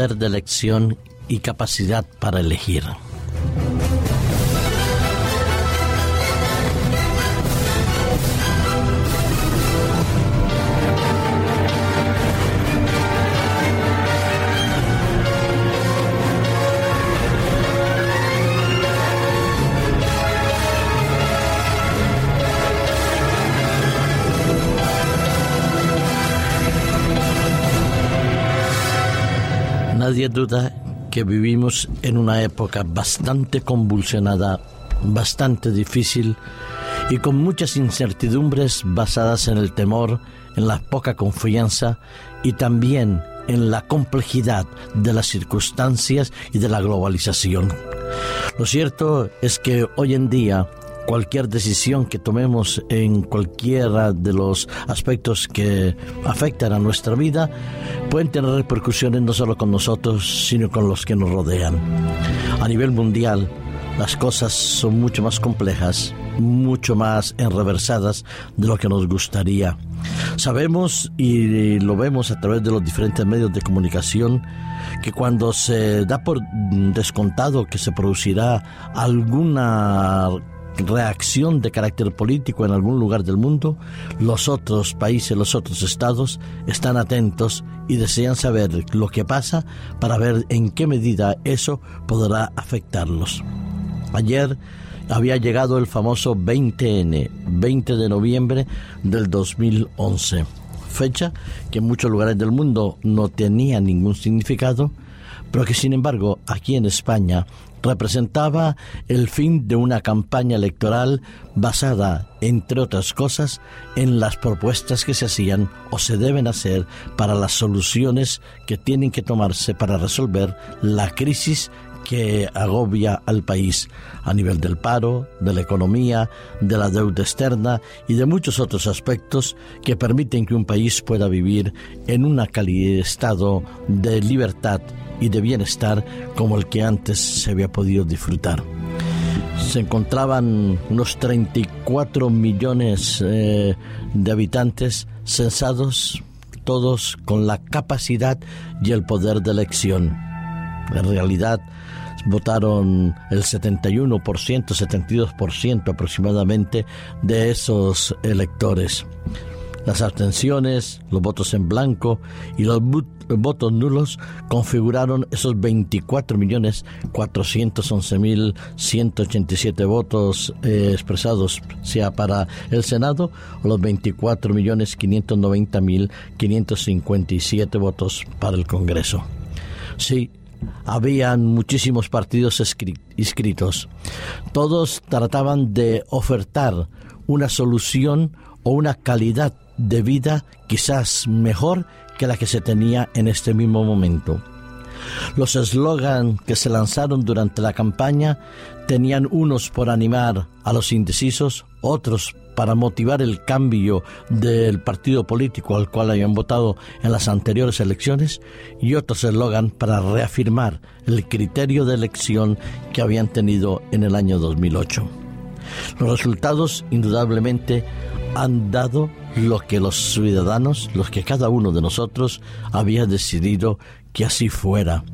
poder de elección y capacidad para elegir. Nadie duda que vivimos en una época bastante convulsionada, bastante difícil y con muchas incertidumbres basadas en el temor, en la poca confianza y también en la complejidad de las circunstancias y de la globalización. Lo cierto es que hoy en día cualquier decisión que tomemos en cualquiera de los aspectos que afectan a nuestra vida pueden tener repercusiones no solo con nosotros, sino con los que nos rodean. A nivel mundial, las cosas son mucho más complejas, mucho más enreversadas de lo que nos gustaría. Sabemos y lo vemos a través de los diferentes medios de comunicación que cuando se da por descontado que se producirá alguna reacción de carácter político en algún lugar del mundo, los otros países, los otros estados están atentos y desean saber lo que pasa para ver en qué medida eso podrá afectarlos. Ayer había llegado el famoso 20N, 20 de noviembre del 2011, fecha que en muchos lugares del mundo no tenía ningún significado, pero que sin embargo aquí en España representaba el fin de una campaña electoral basada, entre otras cosas, en las propuestas que se hacían o se deben hacer para las soluciones que tienen que tomarse para resolver la crisis que agobia al país a nivel del paro, de la economía, de la deuda externa y de muchos otros aspectos que permiten que un país pueda vivir en un estado de libertad y de bienestar como el que antes se había podido disfrutar. Se encontraban unos 34 millones eh, de habitantes censados, todos con la capacidad y el poder de elección. En realidad, votaron el 71%, 72% aproximadamente de esos electores. Las abstenciones, los votos en blanco y los votos nulos configuraron esos 24.411.187 votos eh, expresados, sea para el Senado, o los 24.590.557 votos para el Congreso. Sí, habían muchísimos partidos inscritos. Todos trataban de ofertar una solución o una calidad de vida quizás mejor que la que se tenía en este mismo momento. Los eslogans que se lanzaron durante la campaña tenían unos por animar a los indecisos, otros para motivar el cambio del partido político al cual habían votado en las anteriores elecciones y otros eslogan para reafirmar el criterio de elección que habían tenido en el año 2008. Los resultados indudablemente han dado lo que los ciudadanos, los que cada uno de nosotros había decidido que así fuera.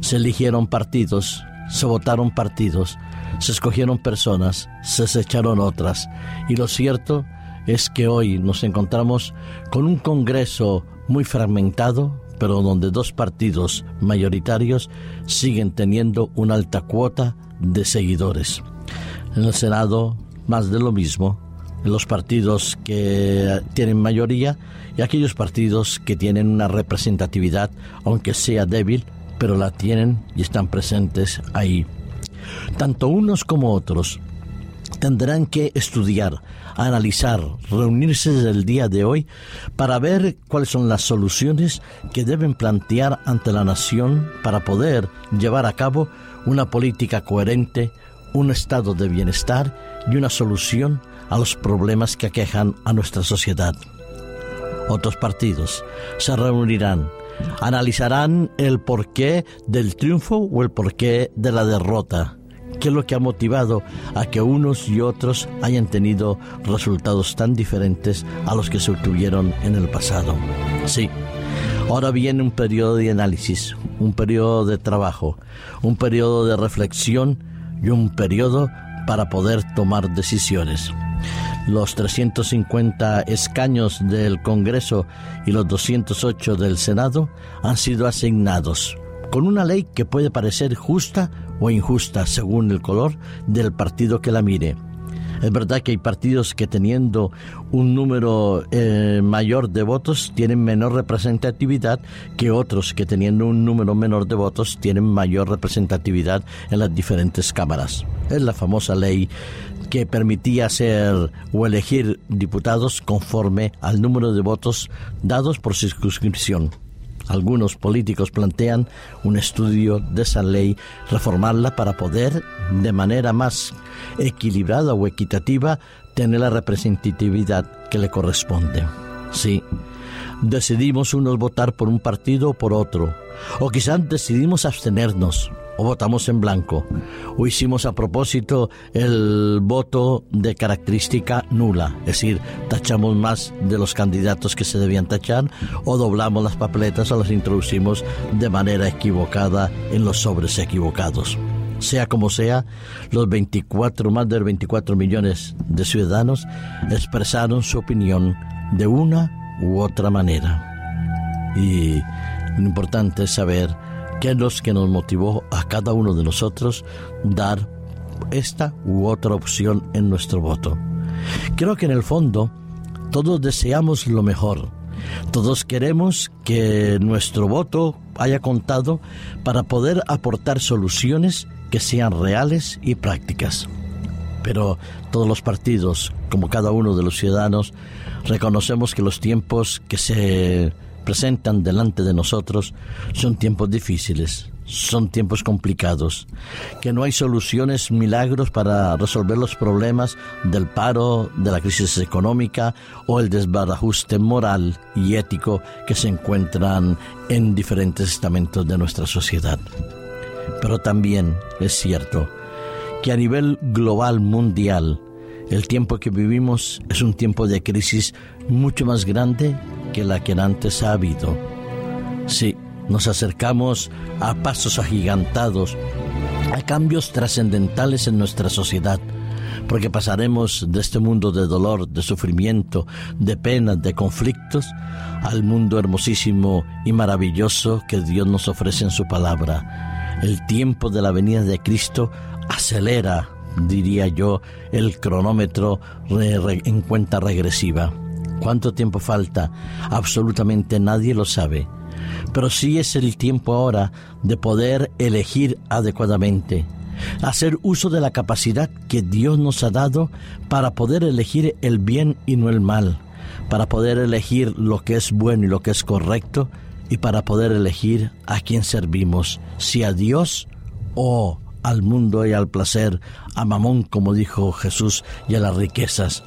Se eligieron partidos, se votaron partidos, se escogieron personas, se echaron otras. Y lo cierto es que hoy nos encontramos con un Congreso muy fragmentado, pero donde dos partidos mayoritarios siguen teniendo una alta cuota de seguidores. En el Senado, más de lo mismo, los partidos que tienen mayoría y aquellos partidos que tienen una representatividad, aunque sea débil, pero la tienen y están presentes ahí. Tanto unos como otros tendrán que estudiar, analizar, reunirse desde el día de hoy para ver cuáles son las soluciones que deben plantear ante la nación para poder llevar a cabo una política coherente, un estado de bienestar y una solución a los problemas que aquejan a nuestra sociedad. Otros partidos se reunirán, analizarán el porqué del triunfo o el porqué de la derrota, qué es lo que ha motivado a que unos y otros hayan tenido resultados tan diferentes a los que se obtuvieron en el pasado. Sí, Ahora viene un periodo de análisis, un periodo de trabajo, un periodo de reflexión y un periodo para poder tomar decisiones. Los 350 escaños del Congreso y los 208 del Senado han sido asignados con una ley que puede parecer justa o injusta según el color del partido que la mire. Es verdad que hay partidos que teniendo un número eh, mayor de votos tienen menor representatividad que otros que teniendo un número menor de votos tienen mayor representatividad en las diferentes cámaras. Es la famosa ley que permitía hacer o elegir diputados conforme al número de votos dados por circunscripción. Algunos políticos plantean un estudio de esa ley, reformarla para poder, de manera más equilibrada o equitativa, tener la representatividad que le corresponde. Sí, decidimos unos votar por un partido o por otro, o quizás decidimos abstenernos, o votamos en blanco, o hicimos a propósito el voto de característica nula, es decir, tachamos más de los candidatos que se debían tachar, o doblamos las papeletas o las introducimos de manera equivocada en los sobres equivocados. Sea como sea, los 24, más de 24 millones de ciudadanos expresaron su opinión de una u otra manera. Y lo importante es saber qué es lo que nos motivó a cada uno de nosotros dar esta u otra opción en nuestro voto. Creo que en el fondo todos deseamos lo mejor. Todos queremos que nuestro voto haya contado para poder aportar soluciones que sean reales y prácticas. Pero todos los partidos, como cada uno de los ciudadanos, reconocemos que los tiempos que se presentan delante de nosotros son tiempos difíciles, son tiempos complicados, que no hay soluciones, milagros para resolver los problemas del paro, de la crisis económica o el desbarajuste moral y ético que se encuentran en diferentes estamentos de nuestra sociedad. Pero también es cierto que a nivel global mundial, el tiempo que vivimos es un tiempo de crisis mucho más grande que la que antes ha habido. Sí, nos acercamos a pasos agigantados, a cambios trascendentales en nuestra sociedad, porque pasaremos de este mundo de dolor, de sufrimiento, de penas, de conflictos, al mundo hermosísimo y maravilloso que Dios nos ofrece en su palabra. El tiempo de la venida de Cristo acelera, diría yo, el cronómetro en cuenta regresiva. ¿Cuánto tiempo falta? Absolutamente nadie lo sabe. Pero sí es el tiempo ahora de poder elegir adecuadamente, hacer uso de la capacidad que Dios nos ha dado para poder elegir el bien y no el mal, para poder elegir lo que es bueno y lo que es correcto y para poder elegir a quién servimos, si a Dios o al mundo y al placer, a Mamón, como dijo Jesús, y a las riquezas.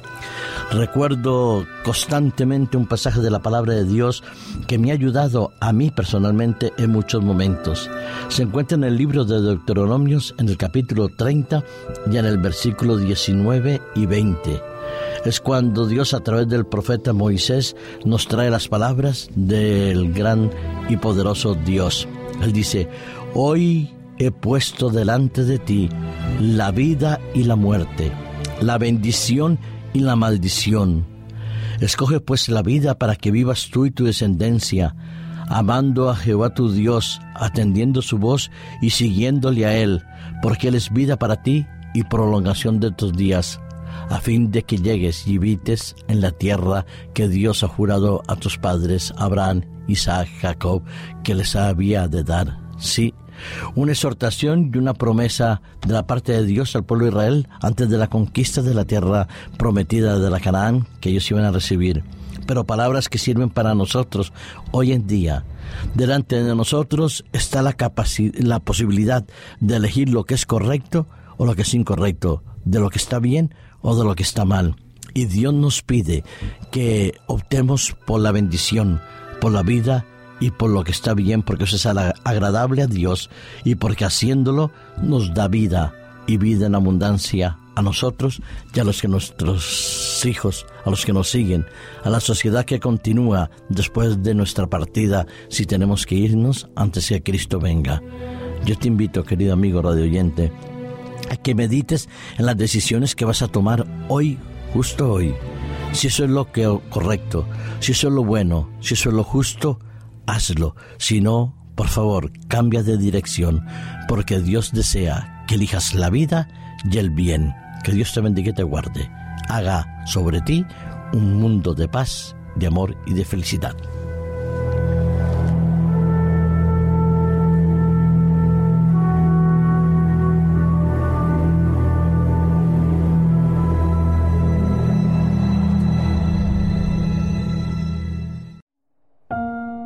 Recuerdo constantemente un pasaje de la palabra de Dios que me ha ayudado a mí personalmente en muchos momentos. Se encuentra en el libro de Deuteronomios, en el capítulo 30 y en el versículo 19 y 20 es cuando Dios a través del profeta Moisés nos trae las palabras del gran y poderoso Dios. Él dice, hoy he puesto delante de ti la vida y la muerte, la bendición y la maldición. Escoge pues la vida para que vivas tú y tu descendencia, amando a Jehová tu Dios, atendiendo su voz y siguiéndole a Él, porque Él es vida para ti y prolongación de tus días, a fin de que llegues y habites en la tierra que Dios ha jurado a tus padres, Abraham, Isaac, Jacob, que les había de dar. Sí, una exhortación y una promesa de la parte de Dios al pueblo de Israel antes de la conquista de la tierra prometida de la Canaán que ellos iban a recibir. Pero palabras que sirven para nosotros hoy en día. Delante de nosotros está la, la posibilidad de elegir lo que es correcto o lo que es incorrecto, de lo que está bien o de lo que está mal. Y Dios nos pide que optemos por la bendición, por la vida y por lo que está bien, porque eso es agradable a Dios y porque haciéndolo nos da vida y vida en abundancia a nosotros y a los que nuestros hijos, a los que nos siguen, a la sociedad que continúa después de nuestra partida si tenemos que irnos antes que Cristo venga. Yo te invito, querido amigo radio oyente, a que medites en las decisiones que vas a tomar hoy, justo hoy. Si eso es lo que correcto, si eso es lo bueno, si eso es lo justo, hazlo. Si no, por favor, cambia de dirección, porque Dios desea que elijas la vida y el bien. Que Dios te bendiga y te guarde. Haga sobre ti un mundo de paz, de amor y de felicidad.